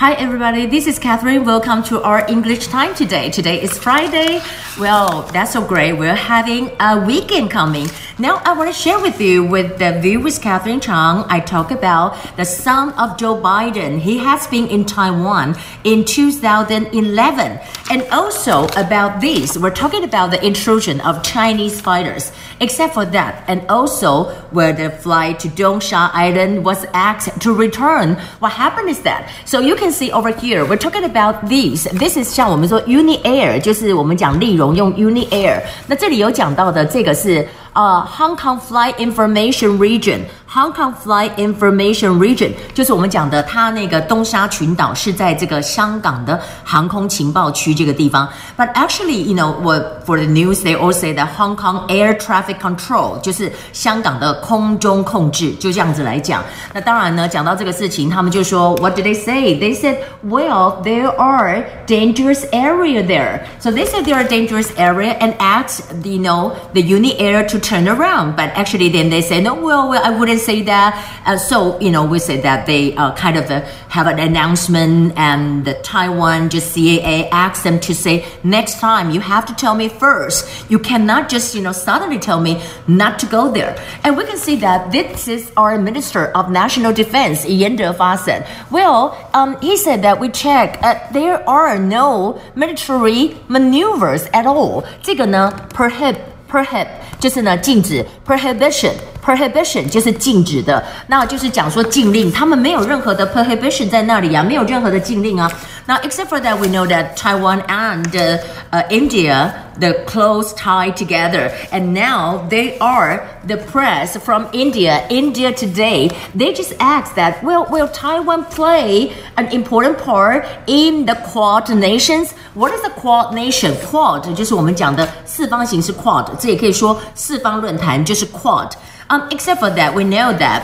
Hi, everybody. This is Catherine. Welcome to our English time today. Today is Friday. Well, that's so great. We're having a weekend coming. Now, I want to share with you with the view with Catherine Chang. I talk about the son of Joe Biden. He has been in Taiwan in 2011. And also about this, we're talking about the intrusion of Chinese fighters. Except for that, and also where the flight to Dongsha Island was asked to return. What happened is that, so you can can see over here, we're talking about these. This is 像我们说 Uni Air，就是我们讲立荣用 Uni Air。那这里有讲到的这个是呃 Hong Kong Flight Information Region。Hong Kong Flight Information Region 就是我们讲的，它那个东沙群岛是在这个香港的航空情报区这个地方。But actually, you know, what for the news they all say that Hong Kong Air Traffic Control 就是香港的空中控制，就这样子来讲。那当然呢，讲到这个事情，他们就说，What did they say? They said, well, there are dangerous area there. So they said there are dangerous area and asked, you know, the Uni Air to turn around. But actually, then they said, no, well, well I wouldn't say that. Uh, so, you know, we say that they uh, kind of uh, have an announcement and the Taiwan just CAA asks them to say, next time you have to tell me first. You cannot just, you know, suddenly tell me not to go there. And we can see that this is our Minister of National Defense, Yan Defa Well, um, he said that we check, uh, there are no military maneuvers at all. 这个呢，prohibit prohibit 就是呢禁止 prohibition prohibition 就是禁止的，那就是讲说禁令，他们没有任何的 prohibition 在那里啊，没有任何的禁令啊。Now, except for that, we know that Taiwan and uh, uh, India, the close tie together, and now they are the press from India, India Today. They just asked that, will will Taiwan play an important part in the Quad nations? What is the Quad nation? Quad 就是我们讲的四方形是 Quad，这也可以说四方论坛就是 Quad。 Um, except for that, we know that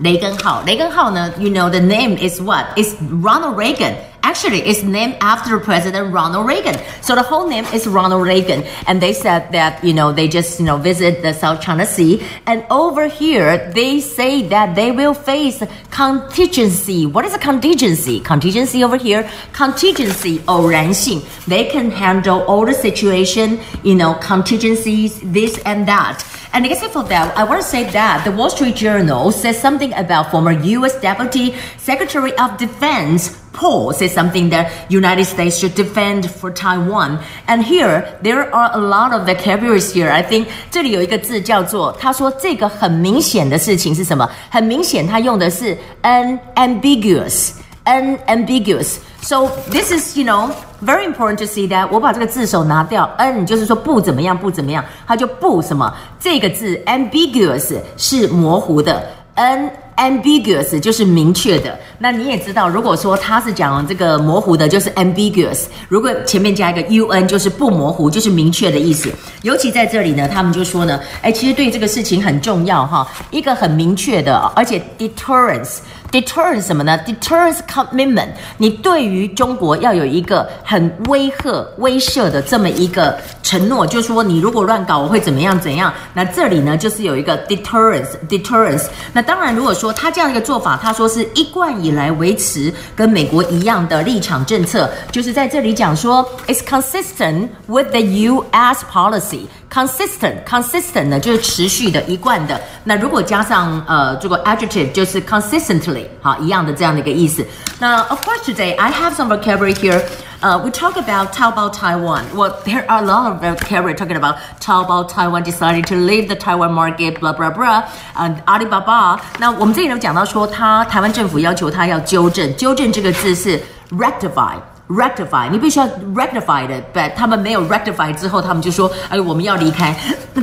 雷根号，雷根号呢，you know the name is what? It's Ronald Reagan. Actually, it's named after President Ronald Reagan. So the whole name is Ronald Reagan. And they said that, you know, they just, you know, visit the South China Sea. And over here, they say that they will face contingency. What is a contingency? Contingency over here, contingency 偶然性. They can handle all the situation, you know, contingencies, this and that. And except for that, I want to say that the Wall Street Journal says something about former U.S. Deputy Secretary of Defense Paul says something that United States should defend for Taiwan. And here there are a lot of vocabularies here. I think 这里有一个字叫做，他说这个很明显的事情是什么？很明显，他用的是 unambiguous。unambiguous. So this is, you know, very important to see that 我把这个字首拿掉，n 就是说不怎么样，不怎么样，它就不什么。这个字 ambiguous 是模糊的，n ambiguous 就是明确的。那你也知道，如果说他是讲这个模糊的，就是 ambiguous。如果前面加一个 un，就是不模糊，就是明确的意思。尤其在这里呢，他们就说呢，哎，其实对这个事情很重要哈，一个很明确的，而且 deterrence。Deterrence 什么呢？deterrence commitment，你对于中国要有一个很威吓、威慑的这么一个承诺，就是说你如果乱搞，我会怎么样怎样。那这里呢，就是有一个 deterrence，deterrence。那当然，如果说他这样一个做法，他说是一贯以来维持跟美国一样的立场政策，就是在这里讲说，it's consistent with the U.S. policy。consistent consistent 呢就是持续的、一贯的。那如果加上呃这个 adjective 就是 consistently 好一样的这样的一个意思。那 of course today I have some vocabulary here. Uh, we talk about Taobao Taiwan. Well, there are a lot of vocabulary talking about Taobao Taiwan decided to leave the Taiwan market, blah blah blah. And Alibaba. 那我们这里有讲到说，他台湾政府要求他要纠正，纠正这个字是 rectify。 rectify，你必须要 rectify 的，but 他们没有 rectify 之后，他们就说，哎，我们要离开。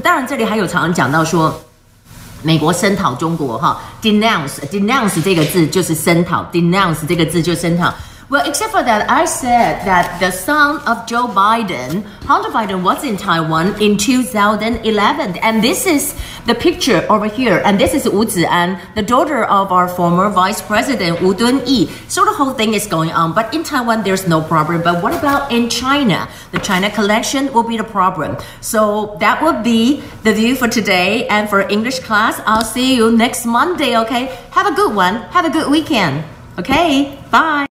当然，这里还有常常讲到说，美国声讨中国哈，denounce，denounce 这个字就是声讨，denounce 这个字就声讨。Well, except for that, I said that the son of Joe Biden, Hunter Biden, was in Taiwan in 2011. And this is the picture over here. And this is Wu Zi'an, the daughter of our former vice president, Wu Dunyi. So the whole thing is going on. But in Taiwan, there's no problem. But what about in China? The China collection will be the problem. So that would be the view for today. And for English class, I'll see you next Monday, okay? Have a good one. Have a good weekend. Okay, bye.